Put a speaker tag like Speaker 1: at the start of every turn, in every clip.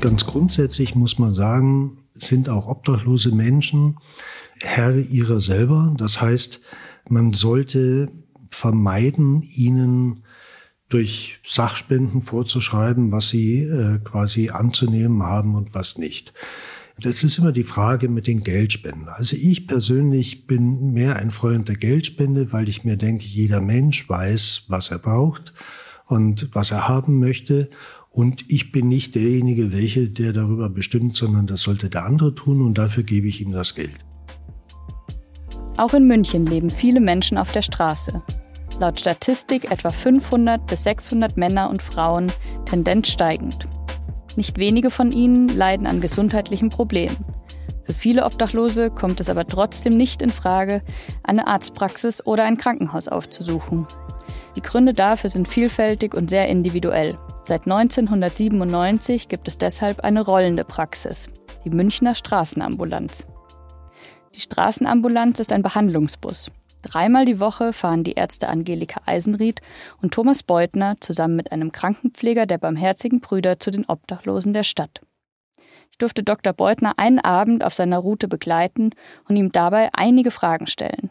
Speaker 1: Ganz grundsätzlich muss man sagen, sind auch obdachlose Menschen Herr ihrer selber. Das heißt, man sollte vermeiden, ihnen durch Sachspenden vorzuschreiben, was sie äh, quasi anzunehmen haben und was nicht. Das ist immer die Frage mit den Geldspenden. Also ich persönlich bin mehr ein Freund der Geldspende, weil ich mir denke, jeder Mensch weiß, was er braucht und was er haben möchte. Und ich bin nicht derjenige, welche, der darüber bestimmt, sondern das sollte der andere tun und dafür gebe ich ihm das Geld.
Speaker 2: Auch in München leben viele Menschen auf der Straße. Laut Statistik etwa 500 bis 600 Männer und Frauen, Tendenz steigend. Nicht wenige von ihnen leiden an gesundheitlichen Problemen. Für viele Obdachlose kommt es aber trotzdem nicht in Frage, eine Arztpraxis oder ein Krankenhaus aufzusuchen. Die Gründe dafür sind vielfältig und sehr individuell. Seit 1997 gibt es deshalb eine rollende Praxis, die Münchner Straßenambulanz. Die Straßenambulanz ist ein Behandlungsbus. Dreimal die Woche fahren die Ärzte Angelika Eisenried und Thomas Beutner zusammen mit einem Krankenpfleger der Barmherzigen Brüder zu den Obdachlosen der Stadt. Ich durfte Dr. Beutner einen Abend auf seiner Route begleiten und ihm dabei einige Fragen stellen.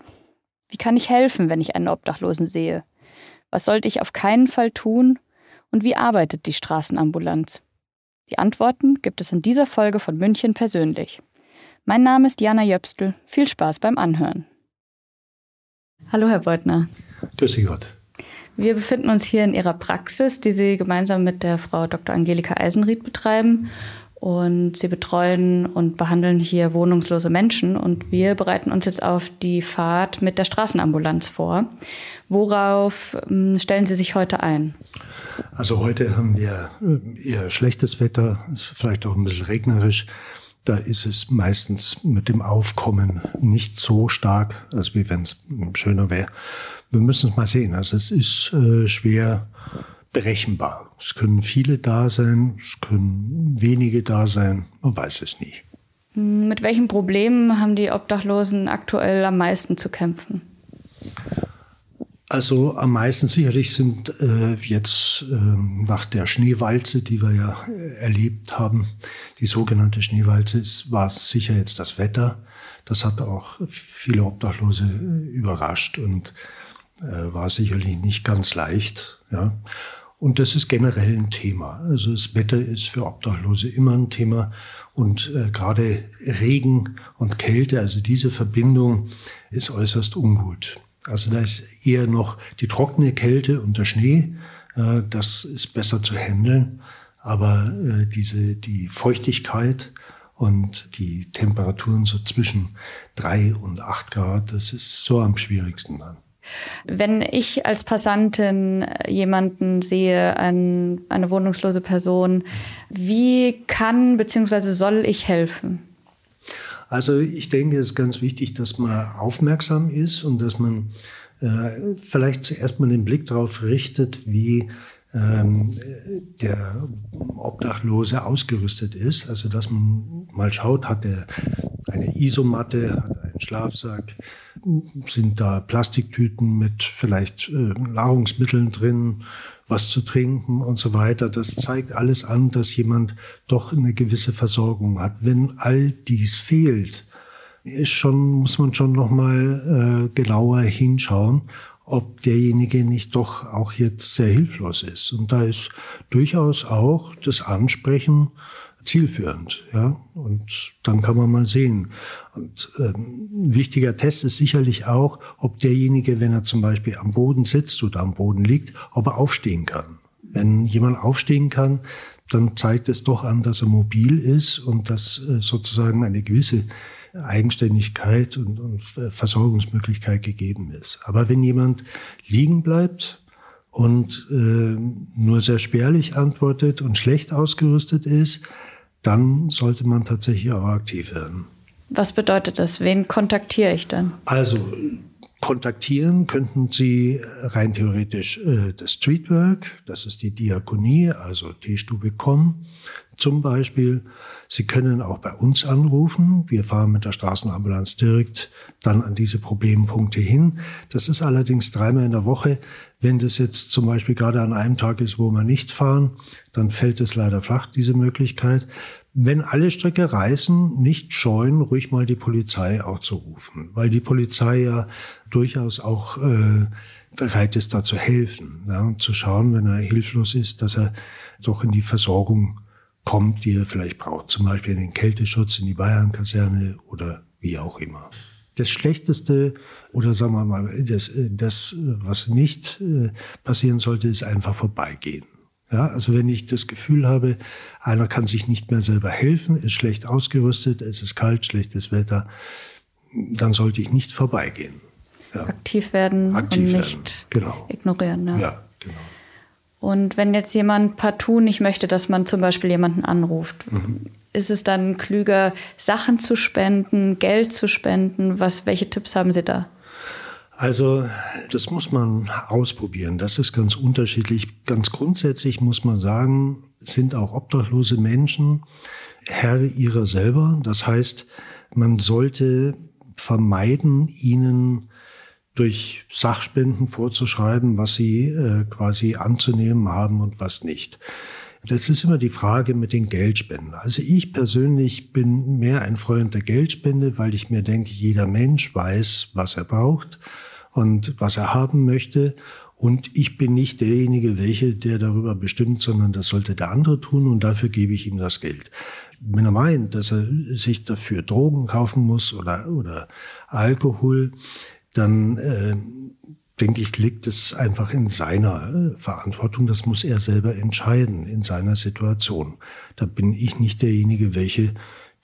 Speaker 2: Wie kann ich helfen, wenn ich einen Obdachlosen sehe? Was sollte ich auf keinen Fall tun? Und wie arbeitet die Straßenambulanz? Die Antworten gibt es in dieser Folge von München persönlich. Mein Name ist Jana Jöpstel. Viel Spaß beim Anhören. Hallo, Herr Beutner.
Speaker 1: Grüß Gott.
Speaker 2: Wir befinden uns hier in Ihrer Praxis, die Sie gemeinsam mit der Frau Dr. Angelika Eisenried betreiben. Und Sie betreuen und behandeln hier wohnungslose Menschen. Und wir bereiten uns jetzt auf die Fahrt mit der Straßenambulanz vor. Worauf ähm, stellen Sie sich heute ein?
Speaker 1: Also heute haben wir äh, eher schlechtes Wetter, ist vielleicht auch ein bisschen regnerisch. Da ist es meistens mit dem Aufkommen nicht so stark, als wie wenn es schöner wäre. Wir müssen es mal sehen. Also es ist äh, schwer berechenbar. Es können viele da sein, es können wenige da sein, man weiß es nicht.
Speaker 2: Mit welchen Problemen haben die Obdachlosen aktuell am meisten zu kämpfen?
Speaker 1: Also am meisten sicherlich sind äh, jetzt äh, nach der Schneewalze, die wir ja äh, erlebt haben, die sogenannte Schneewalze, ist, war sicher jetzt das Wetter. Das hat auch viele Obdachlose äh, überrascht und äh, war sicherlich nicht ganz leicht. Ja. Und das ist generell ein Thema. Also das Wetter ist für Obdachlose immer ein Thema. Und äh, gerade Regen und Kälte, also diese Verbindung ist äußerst ungut. Also da ist eher noch die trockene Kälte und der Schnee. Äh, das ist besser zu handeln. Aber äh, diese, die Feuchtigkeit und die Temperaturen so zwischen drei und acht Grad, das ist so am schwierigsten dann.
Speaker 2: Wenn ich als Passantin jemanden sehe, ein, eine wohnungslose Person, wie kann bzw. soll ich helfen?
Speaker 1: Also ich denke, es ist ganz wichtig, dass man aufmerksam ist und dass man äh, vielleicht zuerst mal den Blick darauf richtet, wie ähm, der Obdachlose ausgerüstet ist. Also dass man mal schaut, hat er eine Isomatte, hat er einen Schlafsack, sind da Plastiktüten mit vielleicht äh, Nahrungsmitteln drin, was zu trinken und so weiter. Das zeigt alles an, dass jemand doch eine gewisse Versorgung hat. Wenn all dies fehlt, ist schon, muss man schon noch mal äh, genauer hinschauen, ob derjenige nicht doch auch jetzt sehr hilflos ist. Und da ist durchaus auch das Ansprechen zielführend. Ja? Und dann kann man mal sehen. Und ähm, ein wichtiger Test ist sicherlich auch, ob derjenige, wenn er zum Beispiel am Boden sitzt oder am Boden liegt, ob er aufstehen kann. Wenn jemand aufstehen kann, dann zeigt es doch an, dass er mobil ist und dass äh, sozusagen eine gewisse Eigenständigkeit und, und Versorgungsmöglichkeit gegeben ist. Aber wenn jemand liegen bleibt, und äh, nur sehr spärlich antwortet und schlecht ausgerüstet ist, dann sollte man tatsächlich auch aktiv werden.
Speaker 2: Was bedeutet das? Wen kontaktiere ich dann?
Speaker 1: Also Kontaktieren könnten Sie rein theoretisch äh, das Streetwork, das ist die Diakonie, also Teestube.com zum Beispiel. Sie können auch bei uns anrufen. Wir fahren mit der Straßenambulanz direkt dann an diese Problempunkte hin. Das ist allerdings dreimal in der Woche. Wenn das jetzt zum Beispiel gerade an einem Tag ist, wo wir nicht fahren, dann fällt es leider flach, diese Möglichkeit wenn alle Strecke reißen, nicht scheuen, ruhig mal die Polizei auch zu rufen, weil die Polizei ja durchaus auch äh, bereit ist, da zu helfen ja, und zu schauen, wenn er hilflos ist, dass er doch in die Versorgung kommt, die er vielleicht braucht, zum Beispiel in den Kälteschutz, in die Bayernkaserne oder wie auch immer. Das Schlechteste oder sagen wir mal, das, das was nicht äh, passieren sollte, ist einfach vorbeigehen. Ja, also wenn ich das Gefühl habe, einer kann sich nicht mehr selber helfen, ist schlecht ausgerüstet, es ist kalt, schlechtes Wetter, dann sollte ich nicht vorbeigehen.
Speaker 2: Ja. Aktiv werden Aktiv und nicht genau. ignorieren. Ja. ja, genau. Und wenn jetzt jemand partout nicht möchte, dass man zum Beispiel jemanden anruft, mhm. ist es dann klüger, Sachen zu spenden, Geld zu spenden? Was, welche Tipps haben Sie da?
Speaker 1: Also das muss man ausprobieren. Das ist ganz unterschiedlich. Ganz grundsätzlich muss man sagen, sind auch obdachlose Menschen Herr ihrer selber. Das heißt, man sollte vermeiden, ihnen durch Sachspenden vorzuschreiben, was sie äh, quasi anzunehmen haben und was nicht. Das ist immer die Frage mit den Geldspenden. Also ich persönlich bin mehr ein Freund der Geldspende, weil ich mir denke, jeder Mensch weiß, was er braucht und was er haben möchte. Und ich bin nicht derjenige, welche, der darüber bestimmt, sondern das sollte der andere tun und dafür gebe ich ihm das Geld. Wenn er meint, dass er sich dafür Drogen kaufen muss oder, oder Alkohol, dann äh, denke ich, liegt es einfach in seiner äh, Verantwortung. Das muss er selber entscheiden in seiner Situation. Da bin ich nicht derjenige, welche,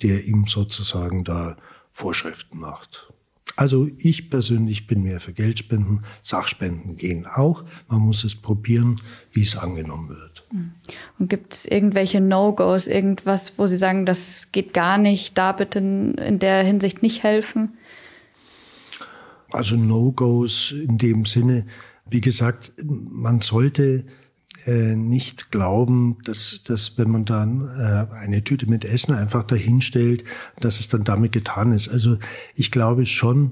Speaker 1: der ihm sozusagen da Vorschriften macht. Also ich persönlich bin mehr für Geldspenden. Sachspenden gehen auch. Man muss es probieren, wie es angenommen wird.
Speaker 2: Hm. Und gibt es irgendwelche No-Gos, irgendwas, wo Sie sagen, das geht gar nicht, da bitte in der Hinsicht nicht helfen?
Speaker 1: Also No-Gos in dem Sinne, wie gesagt, man sollte äh, nicht glauben, dass, dass wenn man dann äh, eine Tüte mit Essen einfach dahinstellt, dass es dann damit getan ist. Also ich glaube schon,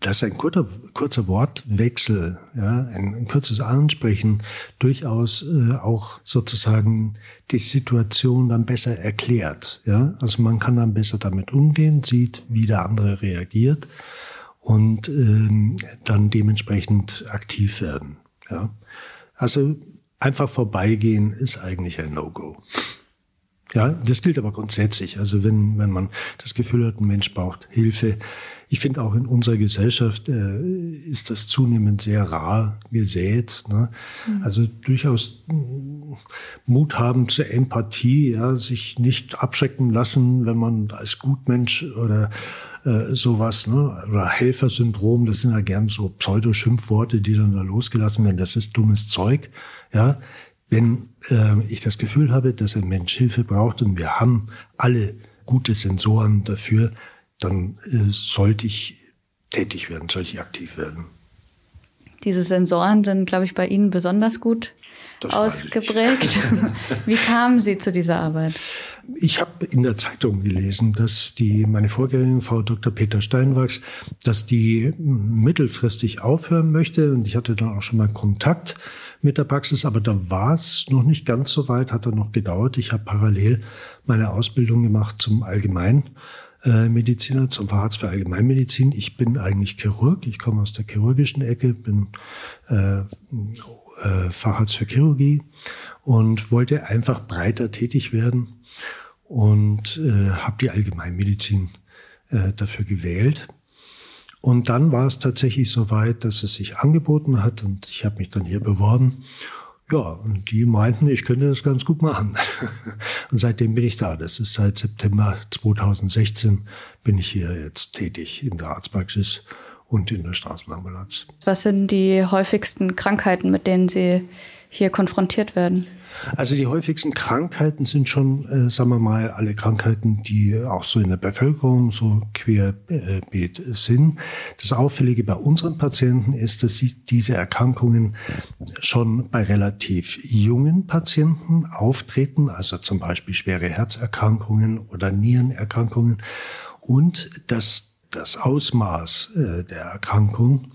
Speaker 1: dass ein kurzer, kurzer Wortwechsel, ja, ein, ein kurzes Ansprechen durchaus äh, auch sozusagen die Situation dann besser erklärt. Ja? Also man kann dann besser damit umgehen, sieht, wie der andere reagiert und ähm, dann dementsprechend aktiv werden. Ja? Also einfach vorbeigehen ist eigentlich ein No-Go. Ja, das gilt aber grundsätzlich. Also wenn, wenn man das Gefühl hat, ein Mensch braucht Hilfe. Ich finde auch in unserer Gesellschaft äh, ist das zunehmend sehr rar gesät. Ne? Mhm. Also durchaus Mut haben zur Empathie, ja, sich nicht abschrecken lassen, wenn man als Gutmensch oder äh, sowas, ne? oder Helfersyndrom, das sind ja gern so Pseudoschimpfworte, die dann da losgelassen werden. Das ist dummes Zeug. Ja, wenn äh, ich das Gefühl habe, dass ein Mensch Hilfe braucht und wir haben alle gute Sensoren dafür, dann äh, sollte ich tätig werden, sollte ich aktiv werden.
Speaker 2: Diese Sensoren sind, glaube ich, bei Ihnen besonders gut das ausgeprägt. Wie kamen Sie zu dieser Arbeit?
Speaker 1: Ich habe in der Zeitung gelesen, dass die meine Vorgängerin Frau Dr. Peter Steinwachs, dass die mittelfristig aufhören möchte und ich hatte dann auch schon mal Kontakt mit der Praxis, aber da war es noch nicht ganz so weit, hat er noch gedauert. Ich habe parallel meine Ausbildung gemacht zum Allgemeinmediziner, zum Facharzt für Allgemeinmedizin. Ich bin eigentlich Chirurg, ich komme aus der chirurgischen Ecke, bin äh, äh, Facharzt für Chirurgie und wollte einfach breiter tätig werden und äh, habe die Allgemeinmedizin äh, dafür gewählt. Und dann war es tatsächlich so weit, dass es sich angeboten hat und ich habe mich dann hier beworben. Ja, und die meinten, ich könnte das ganz gut machen. und seitdem bin ich da. Das ist seit September 2016 bin ich hier jetzt tätig in der Arztpraxis und in der Straßenambulanz.
Speaker 2: Was sind die häufigsten Krankheiten, mit denen Sie hier konfrontiert werden?
Speaker 1: Also die häufigsten Krankheiten sind schon, äh, sagen wir mal, alle Krankheiten, die auch so in der Bevölkerung so querbeet sind. Das Auffällige bei unseren Patienten ist, dass sie diese Erkrankungen schon bei relativ jungen Patienten auftreten, also zum Beispiel schwere Herzerkrankungen oder Nierenerkrankungen und dass das Ausmaß äh, der Erkrankung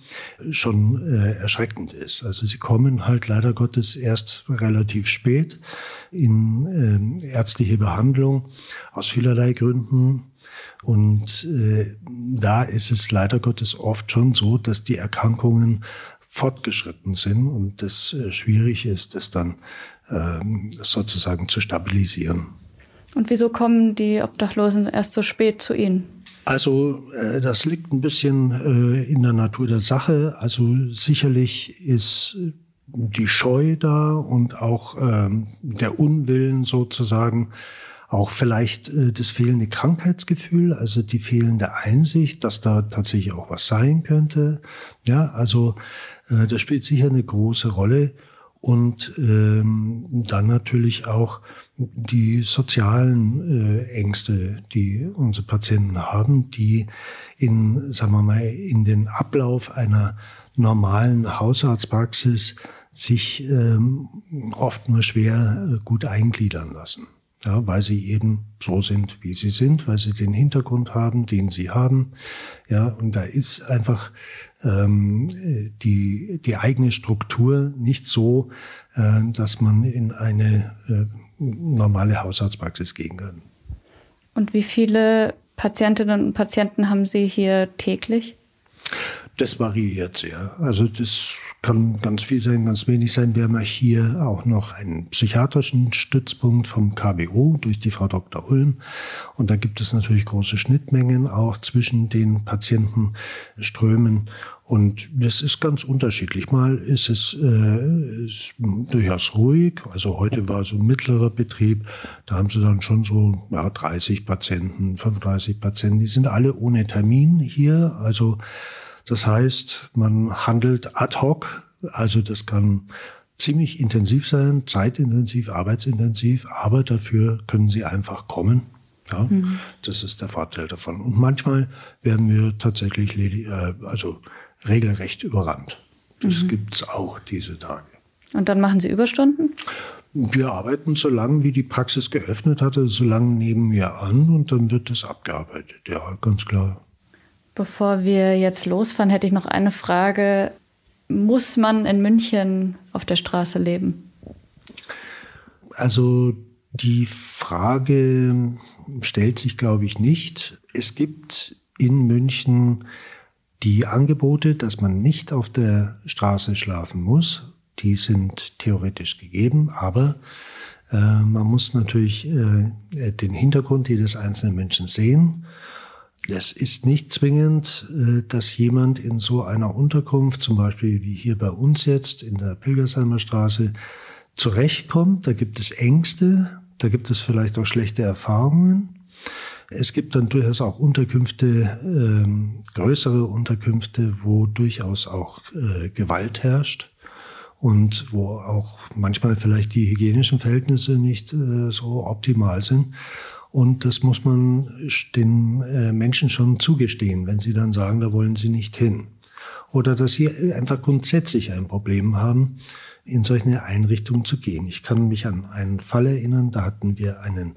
Speaker 1: schon äh, erschreckend ist. Also sie kommen halt leider Gottes erst relativ spät in äh, ärztliche Behandlung aus vielerlei Gründen. Und äh, da ist es leider Gottes oft schon so, dass die Erkrankungen fortgeschritten sind und das äh, schwierig ist, das dann äh, sozusagen zu stabilisieren.
Speaker 2: Und wieso kommen die Obdachlosen erst so spät zu Ihnen?
Speaker 1: Also äh, das liegt ein bisschen äh, in der Natur der Sache. Also sicherlich ist die Scheu da und auch ähm, der Unwillen sozusagen, auch vielleicht äh, das fehlende Krankheitsgefühl, also die fehlende Einsicht, dass da tatsächlich auch was sein könnte. Ja, also äh, das spielt sicher eine große Rolle und ähm, dann natürlich auch die sozialen äh, Ängste, die unsere Patienten haben, die in, sagen wir mal, in den Ablauf einer normalen Hausarztpraxis sich ähm, oft nur schwer äh, gut eingliedern lassen. Ja, weil sie eben so sind, wie sie sind, weil sie den Hintergrund haben, den sie haben. Ja, und da ist einfach ähm, die, die eigene Struktur nicht so, äh, dass man in eine äh, normale Hausarztpraxis gehen kann.
Speaker 2: Und wie viele Patientinnen und Patienten haben Sie hier täglich?
Speaker 1: Das variiert sehr. Also das kann ganz viel sein, ganz wenig sein. Wir haben hier auch noch einen psychiatrischen Stützpunkt vom KBO durch die Frau Dr. Ulm. Und da gibt es natürlich große Schnittmengen auch zwischen den Patientenströmen. Und das ist ganz unterschiedlich. Mal ist es äh, ist durchaus ruhig. Also heute war so ein mittlerer Betrieb. Da haben sie dann schon so ja, 30 Patienten, 35 Patienten. Die sind alle ohne Termin hier. Also das heißt, man handelt ad hoc, also das kann ziemlich intensiv sein, zeitintensiv, arbeitsintensiv, aber dafür können sie einfach kommen. Ja, mhm. Das ist der Vorteil davon. Und manchmal werden wir tatsächlich äh, also regelrecht überrannt. Das mhm. gibt's auch diese Tage.
Speaker 2: Und dann machen Sie Überstunden?
Speaker 1: Wir arbeiten so lange, wie die Praxis geöffnet hatte, so lange nehmen wir an und dann wird das abgearbeitet. Ja, ganz klar.
Speaker 2: Bevor wir jetzt losfahren, hätte ich noch eine Frage. Muss man in München auf der Straße leben?
Speaker 1: Also die Frage stellt sich, glaube ich, nicht. Es gibt in München die Angebote, dass man nicht auf der Straße schlafen muss. Die sind theoretisch gegeben, aber äh, man muss natürlich äh, den Hintergrund jedes einzelnen Menschen sehen. Es ist nicht zwingend, äh, dass jemand in so einer Unterkunft, zum Beispiel wie hier bei uns jetzt in der Pilgersheimer Straße, zurechtkommt. Da gibt es Ängste, da gibt es vielleicht auch schlechte Erfahrungen. Es gibt dann durchaus auch Unterkünfte, ähm, größere Unterkünfte, wo durchaus auch äh, Gewalt herrscht und wo auch manchmal vielleicht die hygienischen Verhältnisse nicht äh, so optimal sind. Und das muss man den äh, Menschen schon zugestehen, wenn sie dann sagen, da wollen sie nicht hin. Oder dass sie einfach grundsätzlich ein Problem haben, in solche Einrichtungen zu gehen. Ich kann mich an einen Fall erinnern, da hatten wir einen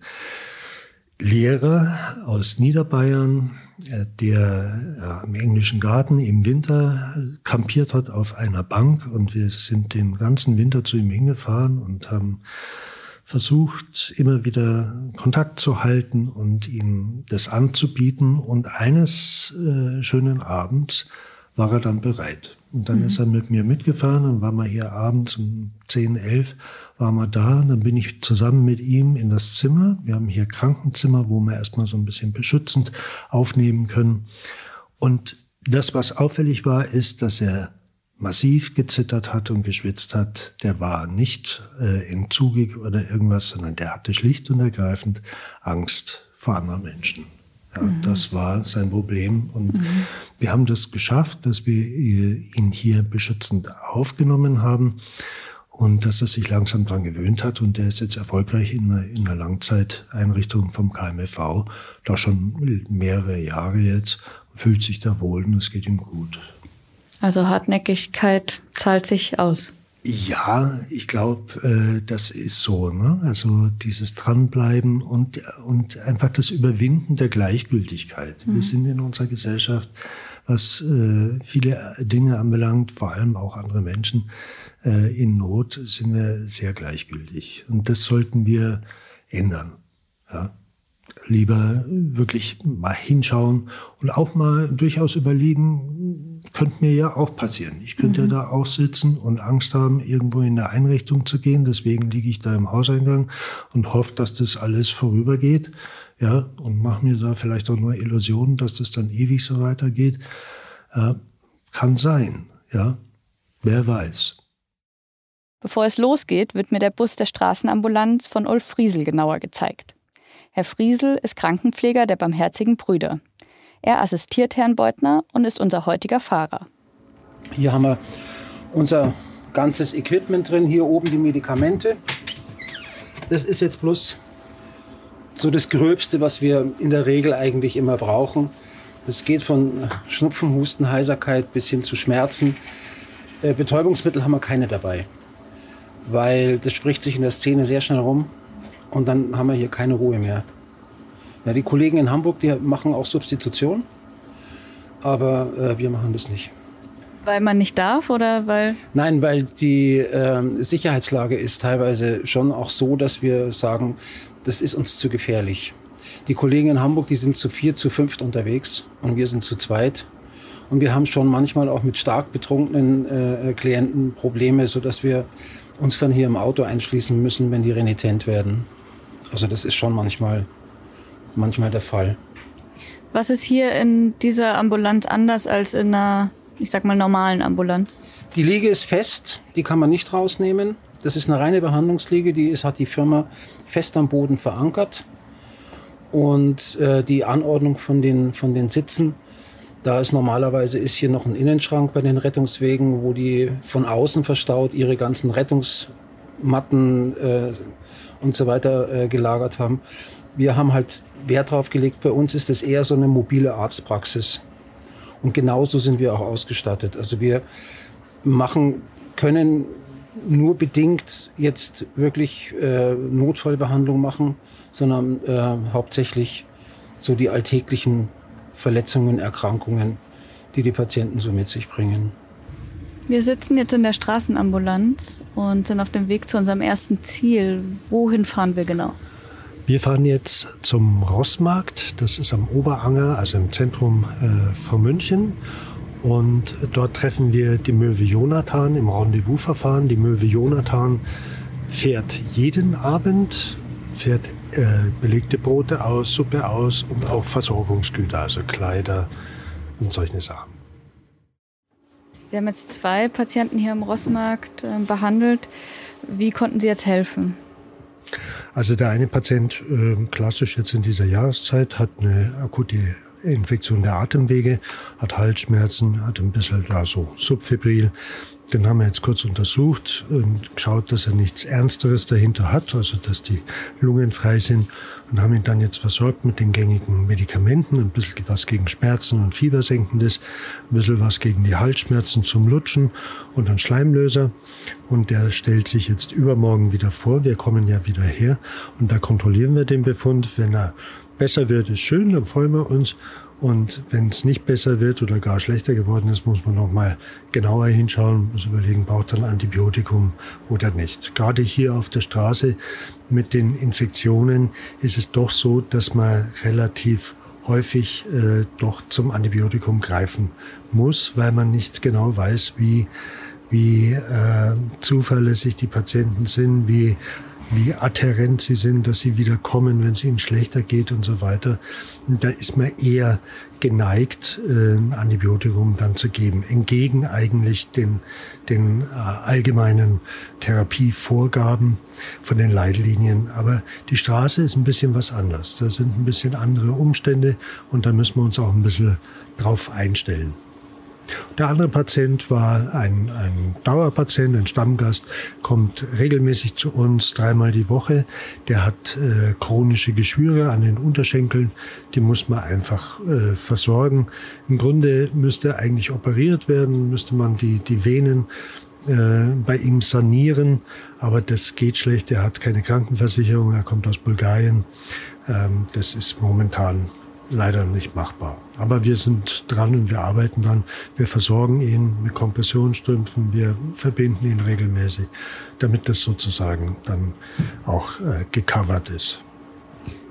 Speaker 1: Lehrer aus Niederbayern, äh, der im englischen Garten im Winter kampiert hat auf einer Bank und wir sind den ganzen Winter zu ihm hingefahren und haben versucht, immer wieder Kontakt zu halten und ihm das anzubieten. Und eines äh, schönen Abends war er dann bereit. Und dann mhm. ist er mit mir mitgefahren, dann waren wir hier abends um 10, 11, waren wir da. Dann bin ich zusammen mit ihm in das Zimmer. Wir haben hier Krankenzimmer, wo wir erstmal so ein bisschen beschützend aufnehmen können. Und das, was auffällig war, ist, dass er massiv gezittert hat und geschwitzt hat, der war nicht äh, entzugig oder irgendwas, sondern der hatte schlicht und ergreifend Angst vor anderen Menschen. Ja, mhm. Das war sein Problem. Und mhm. wir haben das geschafft, dass wir ihn hier beschützend aufgenommen haben. und dass er sich langsam daran gewöhnt hat und der ist jetzt erfolgreich in einer, in einer Langzeiteinrichtung vom KMV, da schon mehrere Jahre jetzt, fühlt sich da wohl und es geht ihm gut.
Speaker 2: Also Hartnäckigkeit zahlt sich aus.
Speaker 1: Ja, ich glaube, äh, das ist so. Ne? Also dieses Dranbleiben und, und einfach das Überwinden der Gleichgültigkeit. Mhm. Wir sind in unserer Gesellschaft, was äh, viele Dinge anbelangt, vor allem auch andere Menschen äh, in Not, sind wir sehr gleichgültig. Und das sollten wir ändern. Ja? Lieber wirklich mal hinschauen und auch mal durchaus überlegen, könnte mir ja auch passieren. Ich könnte mhm. ja da auch sitzen und Angst haben, irgendwo in eine Einrichtung zu gehen. Deswegen liege ich da im Hauseingang und hoffe, dass das alles vorübergeht. Ja, und mache mir da vielleicht auch nur Illusionen, dass das dann ewig so weitergeht. Äh, kann sein, ja. Wer weiß.
Speaker 2: Bevor es losgeht, wird mir der Bus der Straßenambulanz von Ulf Friesel genauer gezeigt. Herr Friesel ist Krankenpfleger der Barmherzigen Brüder. Er assistiert Herrn Beutner und ist unser heutiger Fahrer.
Speaker 3: Hier haben wir unser ganzes Equipment drin, hier oben die Medikamente. Das ist jetzt bloß so das Gröbste, was wir in der Regel eigentlich immer brauchen. Das geht von Schnupfen, Husten, Heiserkeit bis hin zu Schmerzen. Äh, Betäubungsmittel haben wir keine dabei, weil das spricht sich in der Szene sehr schnell rum und dann haben wir hier keine Ruhe mehr. Ja, die Kollegen in Hamburg, die machen auch Substitution, aber äh, wir machen das nicht.
Speaker 2: Weil man nicht darf oder weil?
Speaker 3: Nein, weil die äh, Sicherheitslage ist teilweise schon auch so, dass wir sagen, das ist uns zu gefährlich. Die Kollegen in Hamburg, die sind zu vier, zu fünft unterwegs und wir sind zu zweit. Und wir haben schon manchmal auch mit stark betrunkenen äh, Klienten Probleme, sodass wir uns dann hier im Auto einschließen müssen, wenn die renitent werden. Also das ist schon manchmal manchmal der Fall.
Speaker 2: Was ist hier in dieser Ambulanz anders als in einer, ich sag mal, normalen Ambulanz?
Speaker 3: Die Liege ist fest, die kann man nicht rausnehmen. Das ist eine reine Behandlungsliege, die ist, hat die Firma fest am Boden verankert. Und äh, die Anordnung von den, von den Sitzen, da ist normalerweise ist hier noch ein Innenschrank bei den Rettungswegen, wo die von außen verstaut ihre ganzen Rettungsmatten äh, und so weiter äh, gelagert haben. Wir haben halt Wert drauf gelegt. Bei uns ist es eher so eine mobile Arztpraxis. Und genauso sind wir auch ausgestattet. Also wir machen, können nur bedingt jetzt wirklich äh, Notfallbehandlung machen, sondern äh, hauptsächlich so die alltäglichen Verletzungen, Erkrankungen, die die Patienten so mit sich bringen.
Speaker 2: Wir sitzen jetzt in der Straßenambulanz und sind auf dem Weg zu unserem ersten Ziel. Wohin fahren wir genau?
Speaker 1: Wir fahren jetzt zum Rossmarkt. Das ist am Oberanger, also im Zentrum äh, von München. Und dort treffen wir die Möwe Jonathan im Rendezvous-Verfahren. Die Möwe Jonathan fährt jeden Abend, fährt äh, belegte Brote aus, Suppe aus und auch Versorgungsgüter, also Kleider und solche Sachen.
Speaker 2: Sie haben jetzt zwei Patienten hier im Rossmarkt äh, behandelt. Wie konnten Sie jetzt helfen?
Speaker 1: Also der eine Patient, äh, klassisch jetzt in dieser Jahreszeit, hat eine akute Infektion der Atemwege, hat Halsschmerzen, hat ein bisschen da so Subfibril. Den haben wir jetzt kurz untersucht und geschaut, dass er nichts Ernsteres dahinter hat, also dass die Lungen frei sind und haben ihn dann jetzt versorgt mit den gängigen Medikamenten, ein bisschen was gegen Schmerzen und Fiebersenkendes, ein bisschen was gegen die Halsschmerzen zum Lutschen und einen Schleimlöser. Und der stellt sich jetzt übermorgen wieder vor. Wir kommen ja wieder her und da kontrollieren wir den Befund. Wenn er besser wird, ist schön, dann freuen wir uns. Und wenn es nicht besser wird oder gar schlechter geworden ist, muss man noch mal genauer hinschauen, muss überlegen, braucht er ein Antibiotikum oder nicht. Gerade hier auf der Straße mit den Infektionen ist es doch so, dass man relativ häufig äh, doch zum Antibiotikum greifen muss, weil man nicht genau weiß, wie, wie äh, zuverlässig die Patienten sind, wie wie adherent sie sind, dass sie wieder kommen, wenn es ihnen schlechter geht und so weiter. Und da ist man eher geneigt, äh, ein Antibiotikum dann zu geben, entgegen eigentlich den, den äh, allgemeinen Therapievorgaben von den Leitlinien. Aber die Straße ist ein bisschen was anderes. Da sind ein bisschen andere Umstände und da müssen wir uns auch ein bisschen drauf einstellen. Der andere Patient war ein, ein Dauerpatient, ein Stammgast, kommt regelmäßig zu uns dreimal die Woche. Der hat äh, chronische Geschwüre an den Unterschenkeln, die muss man einfach äh, versorgen. Im Grunde müsste eigentlich operiert werden, müsste man die, die Venen äh, bei ihm sanieren, aber das geht schlecht. Er hat keine Krankenversicherung, er kommt aus Bulgarien. Ähm, das ist momentan leider nicht machbar. Aber wir sind dran und wir arbeiten dann. Wir versorgen ihn mit Kompressionsstrümpfen, wir verbinden ihn regelmäßig, damit das sozusagen dann auch äh, gecovert ist.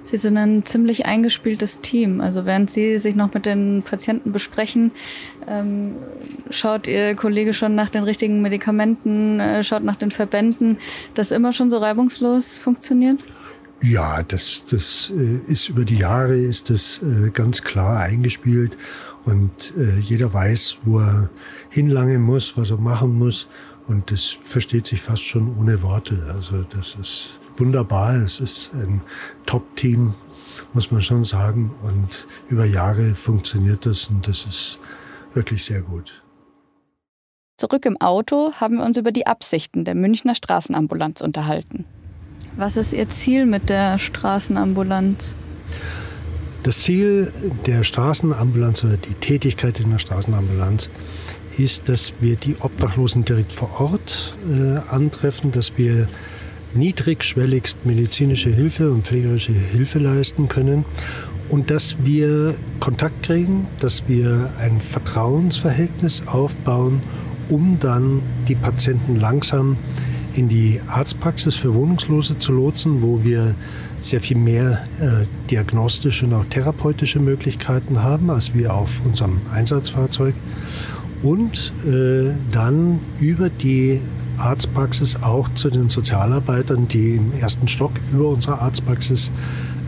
Speaker 2: Sie sind ein ziemlich eingespieltes Team. Also während Sie sich noch mit den Patienten besprechen, ähm, schaut Ihr Kollege schon nach den richtigen Medikamenten, äh, schaut nach den Verbänden, das immer schon so reibungslos funktioniert?
Speaker 1: Ja, das, das äh, ist über die Jahre ist das äh, ganz klar eingespielt und äh, jeder weiß, wo er hinlangen muss, was er machen muss und das versteht sich fast schon ohne Worte. Also das ist wunderbar. Es ist ein Top-Team, muss man schon sagen und über Jahre funktioniert das und das ist wirklich sehr gut.
Speaker 2: Zurück im Auto haben wir uns über die Absichten der Münchner Straßenambulanz unterhalten. Was ist Ihr Ziel mit der Straßenambulanz?
Speaker 1: Das Ziel der Straßenambulanz oder die Tätigkeit in der Straßenambulanz ist, dass wir die Obdachlosen direkt vor Ort äh, antreffen, dass wir niedrigschwelligst medizinische Hilfe und pflegerische Hilfe leisten können und dass wir Kontakt kriegen, dass wir ein Vertrauensverhältnis aufbauen, um dann die Patienten langsam in die Arztpraxis für Wohnungslose zu lotsen, wo wir sehr viel mehr äh, diagnostische und auch therapeutische Möglichkeiten haben, als wir auf unserem Einsatzfahrzeug. Und äh, dann über die Arztpraxis auch zu den Sozialarbeitern, die im ersten Stock über unserer Arztpraxis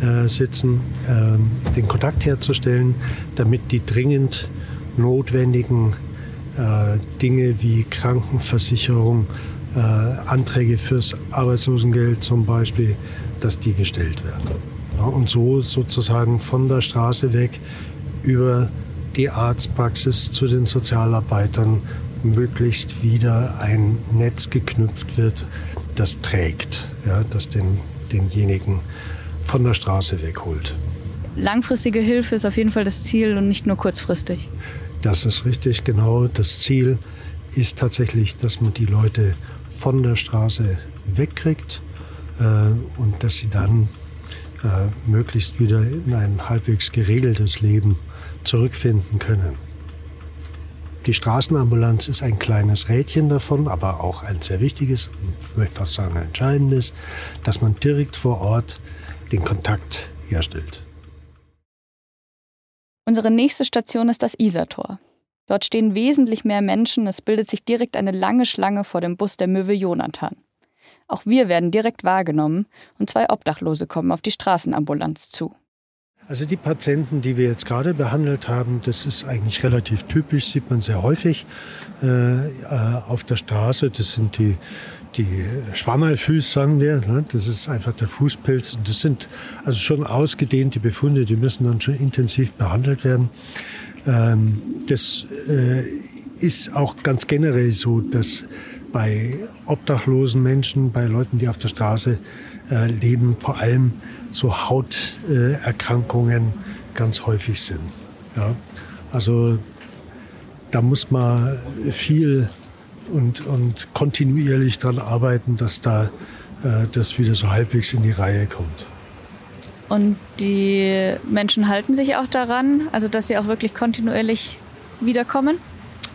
Speaker 1: äh, sitzen, äh, den Kontakt herzustellen, damit die dringend notwendigen äh, Dinge wie Krankenversicherung, äh, Anträge fürs Arbeitslosengeld zum Beispiel, dass die gestellt werden. Ja, und so sozusagen von der Straße weg über die Arztpraxis zu den Sozialarbeitern möglichst wieder ein Netz geknüpft wird, das trägt, ja, das den, denjenigen von der Straße wegholt.
Speaker 2: Langfristige Hilfe ist auf jeden Fall das Ziel und nicht nur kurzfristig.
Speaker 1: Das ist richtig, genau. Das Ziel ist tatsächlich, dass man die Leute von der Straße wegkriegt äh, und dass sie dann äh, möglichst wieder in ein halbwegs geregeltes Leben zurückfinden können. Die Straßenambulanz ist ein kleines Rädchen davon, aber auch ein sehr wichtiges, ich möchte fast sagen entscheidendes, dass man direkt vor Ort den Kontakt herstellt.
Speaker 2: Unsere nächste Station ist das Isartor. Dort stehen wesentlich mehr Menschen, es bildet sich direkt eine lange Schlange vor dem Bus der Möwe Jonathan. Auch wir werden direkt wahrgenommen und zwei Obdachlose kommen auf die Straßenambulanz zu.
Speaker 1: Also die Patienten, die wir jetzt gerade behandelt haben, das ist eigentlich relativ typisch, sieht man sehr häufig äh, äh auf der Straße. Das sind die, die Schwammerlfüß, sagen wir. Ne? Das ist einfach der Fußpilz. Und das sind also schon ausgedehnte Befunde, die müssen dann schon intensiv behandelt werden. Ähm, das äh, ist auch ganz generell so, dass bei obdachlosen Menschen, bei Leuten, die auf der Straße äh, leben, vor allem so Hauterkrankungen äh, ganz häufig sind. Ja? Also da muss man viel und, und kontinuierlich daran arbeiten, dass da äh, das wieder so halbwegs in die Reihe kommt.
Speaker 2: Und die Menschen halten sich auch daran, also dass sie auch wirklich kontinuierlich wiederkommen?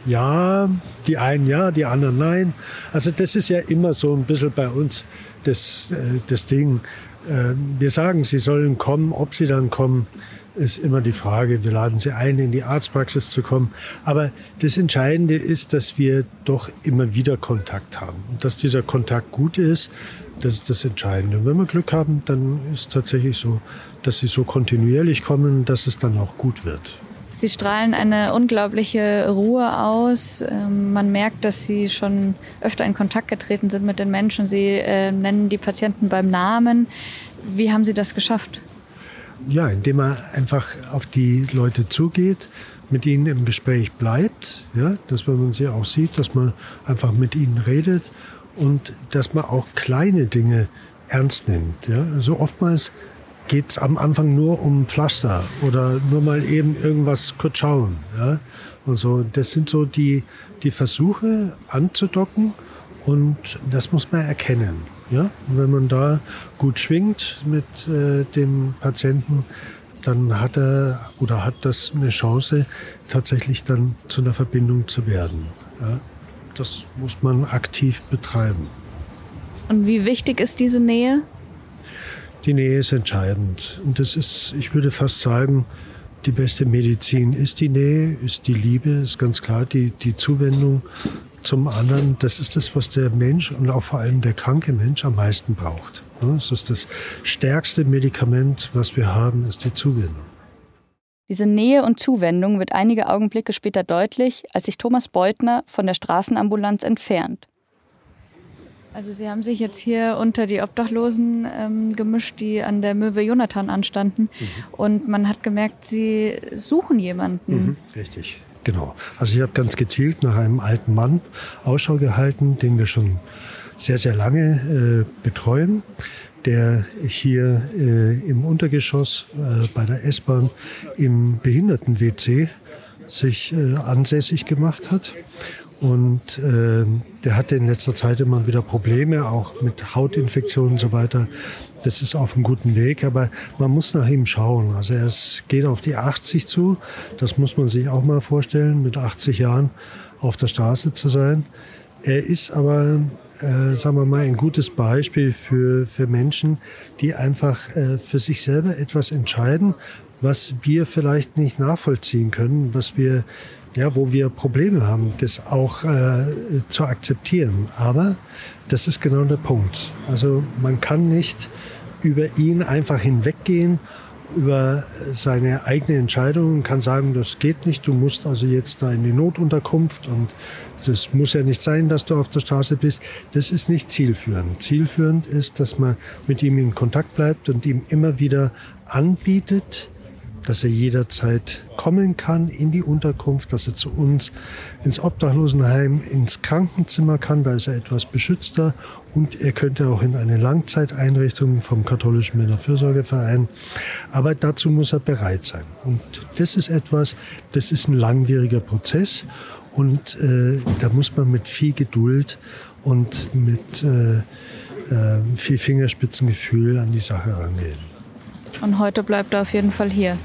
Speaker 1: Ja, die einen ja, die anderen nein. Also das ist ja immer so ein bisschen bei uns das, äh, das Ding. Äh, wir sagen, sie sollen kommen, ob sie dann kommen, ist immer die Frage. Wir laden sie ein, in die Arztpraxis zu kommen. Aber das Entscheidende ist, dass wir doch immer wieder Kontakt haben. Und dass dieser Kontakt gut ist, das ist das Entscheidende. Und wenn wir Glück haben, dann ist es tatsächlich so, dass sie so kontinuierlich kommen, dass es dann auch gut wird.
Speaker 2: Sie strahlen eine unglaubliche Ruhe aus. Ähm, man merkt, dass Sie schon öfter in Kontakt getreten sind mit den Menschen. Sie äh, nennen die Patienten beim Namen. Wie haben Sie das geschafft?
Speaker 1: Ja, indem man einfach auf die Leute zugeht mit ihnen im Gespräch bleibt, ja, dass man sie auch sieht, dass man einfach mit ihnen redet und dass man auch kleine Dinge ernst nimmt. Ja. Also oftmals geht es am Anfang nur um Pflaster oder nur mal eben irgendwas kurz schauen. Ja. Und so, das sind so die, die Versuche anzudocken und das muss man erkennen. Ja? Und wenn man da gut schwingt mit äh, dem Patienten, dann hat er oder hat das eine Chance, tatsächlich dann zu einer Verbindung zu werden. Ja? Das muss man aktiv betreiben.
Speaker 2: Und wie wichtig ist diese Nähe?
Speaker 1: Die Nähe ist entscheidend. Und das ist, ich würde fast sagen, die beste Medizin ist die Nähe, ist die Liebe, ist ganz klar die, die Zuwendung zum anderen, das ist das, was der Mensch und auch vor allem der kranke Mensch am meisten braucht. Ne? Das ist das stärkste Medikament, was wir haben, ist die Zuwendung.
Speaker 2: Diese Nähe und Zuwendung wird einige Augenblicke später deutlich, als sich Thomas Beutner von der Straßenambulanz entfernt. Also Sie haben sich jetzt hier unter die Obdachlosen ähm, gemischt, die an der Möwe Jonathan anstanden. Mhm. Und man hat gemerkt, Sie suchen jemanden.
Speaker 1: Mhm, richtig. Genau. Also ich habe ganz gezielt nach einem alten Mann Ausschau gehalten, den wir schon sehr, sehr lange äh, betreuen, der hier äh, im Untergeschoss äh, bei der S-Bahn im Behinderten-WC sich äh, ansässig gemacht hat. Und äh, der hatte in letzter Zeit immer wieder Probleme, auch mit Hautinfektionen und so weiter das ist auf einem guten Weg, aber man muss nach ihm schauen. Also er ist, geht auf die 80 zu, das muss man sich auch mal vorstellen, mit 80 Jahren auf der Straße zu sein. Er ist aber, äh, sagen wir mal, ein gutes Beispiel für, für Menschen, die einfach äh, für sich selber etwas entscheiden, was wir vielleicht nicht nachvollziehen können, was wir ja, wo wir Probleme haben, das auch äh, zu akzeptieren. Aber das ist genau der Punkt. Also man kann nicht über ihn einfach hinweggehen, über seine eigene Entscheidung, kann sagen, das geht nicht, du musst also jetzt da in die Notunterkunft und das muss ja nicht sein, dass du auf der Straße bist. Das ist nicht zielführend. Zielführend ist, dass man mit ihm in Kontakt bleibt und ihm immer wieder anbietet, dass er jederzeit kommen kann in die Unterkunft, dass er zu uns ins Obdachlosenheim, ins Krankenzimmer kann, da ist er etwas beschützter und er könnte auch in eine Langzeiteinrichtung vom katholischen Männerfürsorgeverein. Aber dazu muss er bereit sein. Und das ist etwas, das ist ein langwieriger Prozess und äh, da muss man mit viel Geduld und mit äh, äh, viel Fingerspitzengefühl an die Sache rangehen.
Speaker 2: Und heute bleibt er auf jeden Fall hier.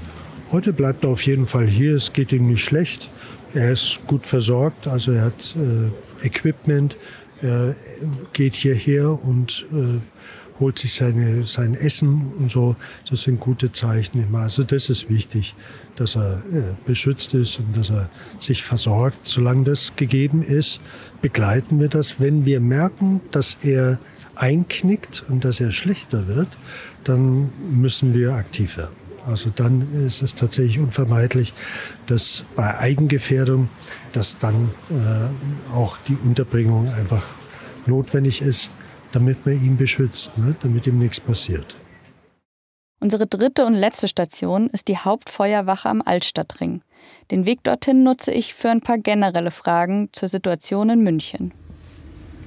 Speaker 1: Heute bleibt er auf jeden Fall hier. Es geht ihm nicht schlecht. Er ist gut versorgt, also er hat äh, Equipment. Er geht hierher und äh, holt sich seine, sein Essen und so. Das sind gute Zeichen immer. Also das ist wichtig, dass er äh, beschützt ist und dass er sich versorgt. Solange das gegeben ist, begleiten wir das. Wenn wir merken, dass er einknickt und dass er schlechter wird, dann müssen wir aktiv werden. Also dann ist es tatsächlich unvermeidlich, dass bei Eigengefährdung, dass dann äh, auch die Unterbringung einfach notwendig ist, damit man ihn beschützt, ne? damit ihm nichts passiert.
Speaker 2: Unsere dritte und letzte Station ist die Hauptfeuerwache am Altstadtring. Den Weg dorthin nutze ich für ein paar generelle Fragen zur Situation in München.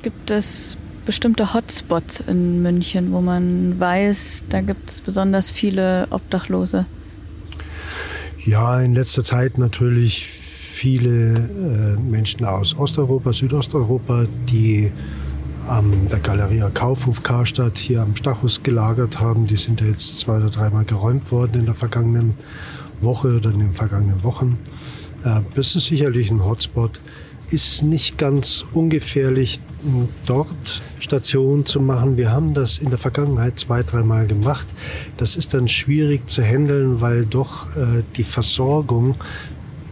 Speaker 2: Gibt es bestimmte Hotspots in München, wo man weiß, da gibt es besonders viele Obdachlose?
Speaker 1: Ja, in letzter Zeit natürlich viele äh, Menschen aus Osteuropa, Südosteuropa, die an der Galeria Kaufhof Karstadt hier am Stachus gelagert haben. Die sind jetzt zwei oder dreimal geräumt worden in der vergangenen Woche oder in den vergangenen Wochen. Äh, das ist sicherlich ein Hotspot. Ist nicht ganz ungefährlich, dort Stationen zu machen. Wir haben das in der Vergangenheit zwei, dreimal gemacht. Das ist dann schwierig zu handeln, weil doch äh, die Versorgung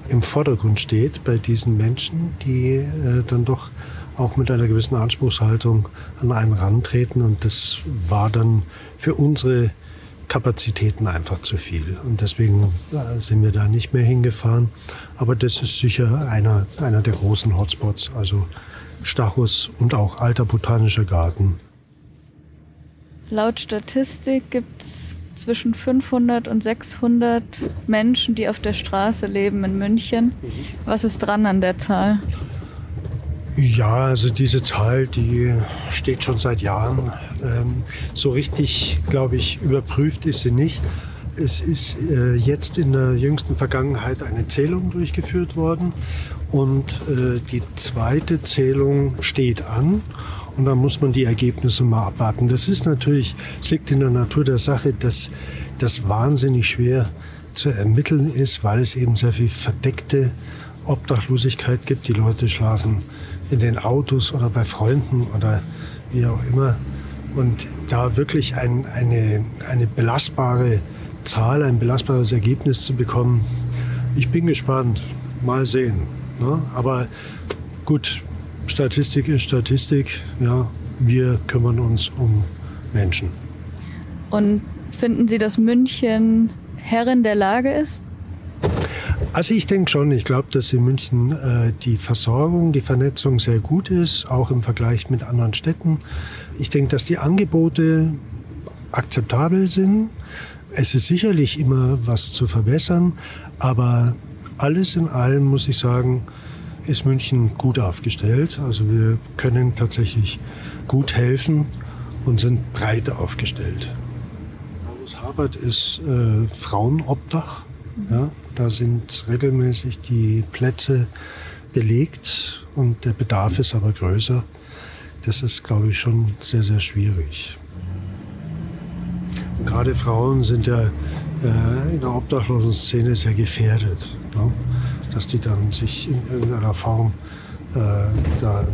Speaker 1: im Vordergrund steht bei diesen Menschen, die äh, dann doch auch mit einer gewissen Anspruchshaltung an einen rantreten. Und das war dann für unsere Kapazitäten einfach zu viel. Und deswegen äh, sind wir da nicht mehr hingefahren. Aber das ist sicher einer, einer der großen Hotspots. Also Stachus und auch Alter Botanischer Garten.
Speaker 2: Laut Statistik gibt es zwischen 500 und 600 Menschen, die auf der Straße leben in München. Was ist dran an der Zahl?
Speaker 1: Ja, also diese Zahl, die steht schon seit Jahren. Ähm, so richtig, glaube ich, überprüft ist sie nicht. Es ist äh, jetzt in der jüngsten Vergangenheit eine Zählung durchgeführt worden und äh, die zweite Zählung steht an. Und dann muss man die Ergebnisse mal abwarten. Das ist natürlich, es liegt in der Natur der Sache, dass das wahnsinnig schwer zu ermitteln ist, weil es eben sehr viel verdeckte Obdachlosigkeit gibt. Die Leute schlafen in den Autos oder bei Freunden oder wie auch immer. Und da wirklich ein, eine, eine belastbare Zahl, ein belastbares Ergebnis zu bekommen, ich bin gespannt. Mal sehen. Ne? Aber gut, Statistik ist Statistik. Ja, wir kümmern uns um Menschen.
Speaker 2: Und finden Sie, dass München Herrin der Lage ist?
Speaker 1: Also ich denke schon. Ich glaube, dass in München äh, die Versorgung, die Vernetzung sehr gut ist, auch im Vergleich mit anderen Städten. Ich denke, dass die Angebote akzeptabel sind. Es ist sicherlich immer was zu verbessern, aber alles in allem muss ich sagen, ist München gut aufgestellt. Also wir können tatsächlich gut helfen und sind breit aufgestellt. Aus Habert ist äh, Frauenobdach. Ja, da sind regelmäßig die Plätze belegt und der Bedarf ist aber größer. Das ist, glaube ich, schon sehr, sehr schwierig. Gerade Frauen sind ja in der obdachlosen Szene sehr gefährdet. Ne? dass die dann sich in irgendeiner Form äh, da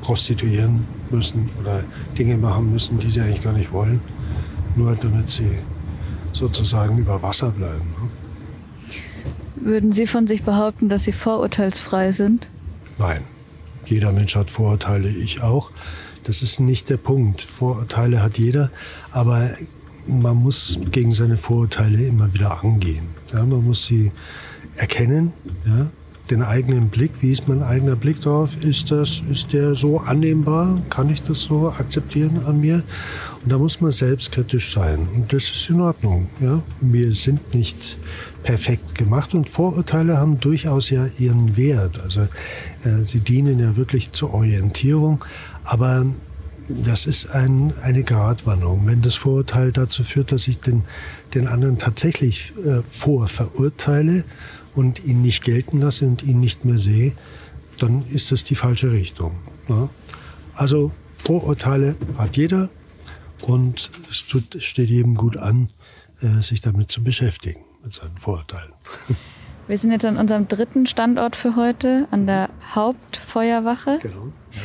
Speaker 1: prostituieren müssen oder Dinge machen müssen, die sie eigentlich gar nicht wollen, nur damit sie sozusagen über Wasser bleiben.
Speaker 2: Ne? Würden Sie von sich behaupten, dass Sie vorurteilsfrei sind?
Speaker 1: Nein. Jeder Mensch hat Vorurteile, ich auch. Das ist nicht der Punkt. Vorurteile hat jeder, aber man muss gegen seine Vorurteile immer wieder angehen. Ja, man muss sie erkennen, ja, den eigenen Blick, wie ist mein eigener Blick drauf, ist das, ist der so annehmbar, kann ich das so akzeptieren an mir? Und da muss man selbstkritisch sein und das ist in Ordnung, ja. Wir sind nicht perfekt gemacht und Vorurteile haben durchaus ja ihren Wert, also äh, sie dienen ja wirklich zur Orientierung, aber das ist ein, eine Gratwanderung. Wenn das Vorurteil dazu führt, dass ich den, den anderen tatsächlich äh, vorverurteile und ihn nicht gelten lasse und ihn nicht mehr sehe, dann ist das die falsche Richtung. Ne? Also Vorurteile hat jeder und es tut, steht jedem gut an, äh, sich damit zu beschäftigen, mit seinen Vorurteilen.
Speaker 2: Wir sind jetzt an unserem dritten Standort für heute, an der Hauptfeuerwache. Genau. Ja.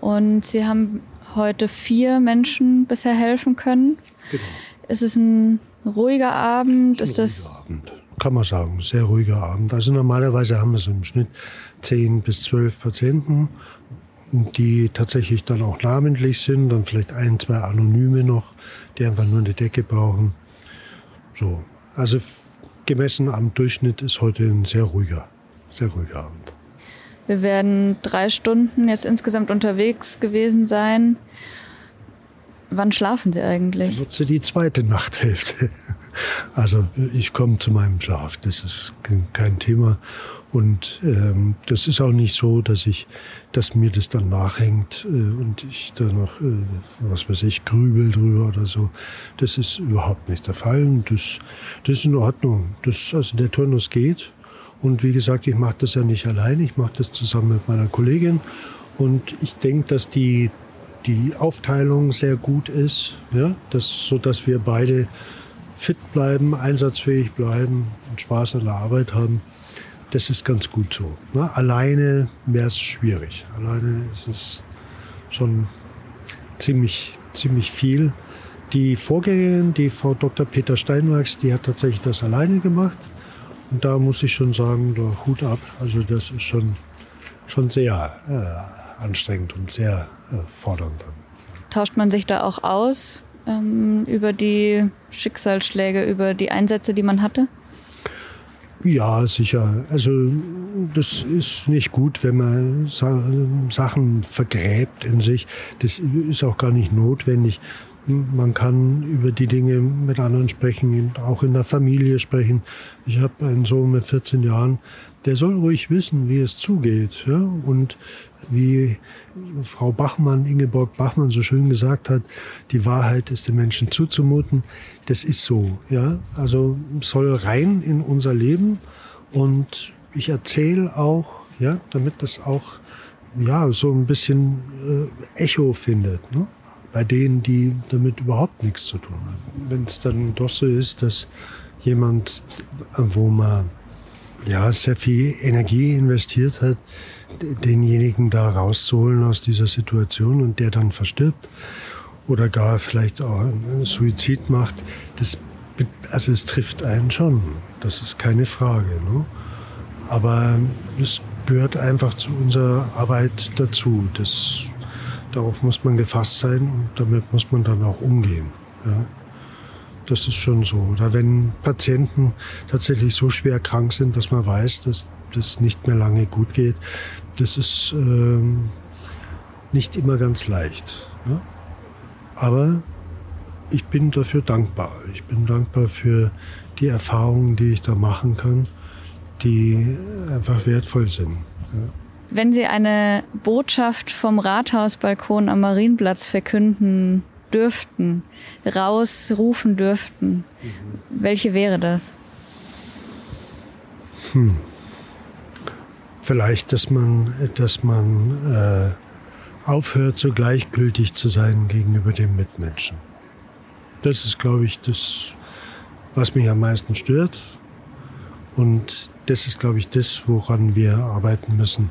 Speaker 2: Und Sie haben heute vier Menschen bisher helfen können. Genau. Ist es ein ruhiger Abend?
Speaker 1: Ist, ist das Abend kann man sagen, sehr ruhiger Abend. Also normalerweise haben wir so im Schnitt zehn bis zwölf Patienten, die tatsächlich dann auch namentlich sind, dann vielleicht ein, zwei Anonyme noch, die einfach nur eine Decke brauchen. So, also gemessen am Durchschnitt ist heute ein sehr ruhiger, sehr ruhiger Abend.
Speaker 2: Wir werden drei Stunden jetzt insgesamt unterwegs gewesen sein. Wann schlafen Sie eigentlich?
Speaker 1: Ich nutze die zweite Nachthälfte. Also ich komme zu meinem Schlaf, das ist kein Thema. Und ähm, das ist auch nicht so, dass ich, dass mir das dann nachhängt äh, und ich da noch, äh, was weiß ich, grübel drüber oder so. Das ist überhaupt nicht der Fall. Und das, das ist in Ordnung. Das, also der Turnus geht. Und wie gesagt, ich mache das ja nicht allein. Ich mache das zusammen mit meiner Kollegin. Und ich denke, dass die, die Aufteilung sehr gut ist, ja, das, so dass wir beide fit bleiben, einsatzfähig bleiben und Spaß an der Arbeit haben. Das ist ganz gut so. Ne? Alleine wäre es schwierig. Alleine ist es schon ziemlich, ziemlich viel. Die Vorgängerin, die Frau Dr. Peter Steinwachs, die hat tatsächlich das alleine gemacht. Und da muss ich schon sagen, da Hut ab. Also das ist schon, schon sehr äh, anstrengend und sehr äh, fordernd.
Speaker 2: Tauscht man sich da auch aus? ähm, über die Schicksalsschläge, über die Einsätze, die man hatte?
Speaker 1: Ja, sicher. Also das ist nicht gut, wenn man Sachen vergräbt in sich. Das ist auch gar nicht notwendig. Man kann über die Dinge mit anderen sprechen, auch in der Familie sprechen. Ich habe einen Sohn mit 14 Jahren, der soll ruhig wissen, wie es zugeht. Ja? Und wie Frau Bachmann, Ingeborg Bachmann so schön gesagt hat, die Wahrheit ist den Menschen zuzumuten. Das ist so. Ja? Also soll rein in unser Leben und ich erzähle auch, ja, damit das auch ja, so ein bisschen äh, Echo findet. Ne? Bei denen, die damit überhaupt nichts zu tun haben. Wenn es dann doch so ist, dass jemand, wo man ja, sehr viel Energie investiert hat, denjenigen da rauszuholen aus dieser Situation und der dann verstirbt oder gar vielleicht auch einen Suizid macht, das, also es trifft einen schon. Das ist keine Frage. Ne? Aber es gehört einfach zu unserer Arbeit dazu. Das, darauf muss man gefasst sein und damit muss man dann auch umgehen. Ja? Das ist schon so. Oder wenn Patienten tatsächlich so schwer krank sind, dass man weiß, dass das nicht mehr lange gut geht, das ist ähm, nicht immer ganz leicht. Ja? Aber ich bin dafür dankbar. Ich bin dankbar für die Erfahrungen, die ich da machen kann, die einfach wertvoll sind. Ja?
Speaker 2: Wenn Sie eine Botschaft vom Rathausbalkon am Marienplatz verkünden dürften, rausrufen dürften, mhm. welche wäre das?
Speaker 1: Hm. Vielleicht, dass man, dass man äh, aufhört, so gleichgültig zu sein gegenüber dem Mitmenschen. Das ist, glaube ich, das, was mich am meisten stört. Und das ist, glaube ich, das, woran wir arbeiten müssen,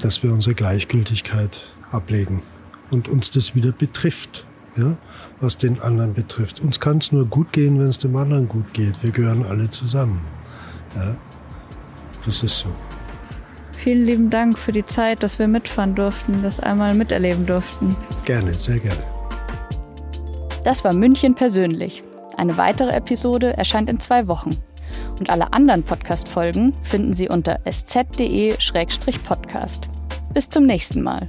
Speaker 1: dass wir unsere Gleichgültigkeit ablegen und uns das wieder betrifft ja, was den anderen betrifft. Uns kann es nur gut gehen, wenn es dem anderen gut geht. Wir gehören alle zusammen. Ja, das ist so.
Speaker 2: Vielen lieben Dank für die Zeit, dass wir mitfahren durften, das einmal miterleben durften.
Speaker 1: Gerne, sehr gerne.
Speaker 2: Das war München persönlich. Eine weitere Episode erscheint in zwei Wochen. Und alle anderen Podcast-Folgen finden Sie unter sz.de-podcast. Bis zum nächsten Mal.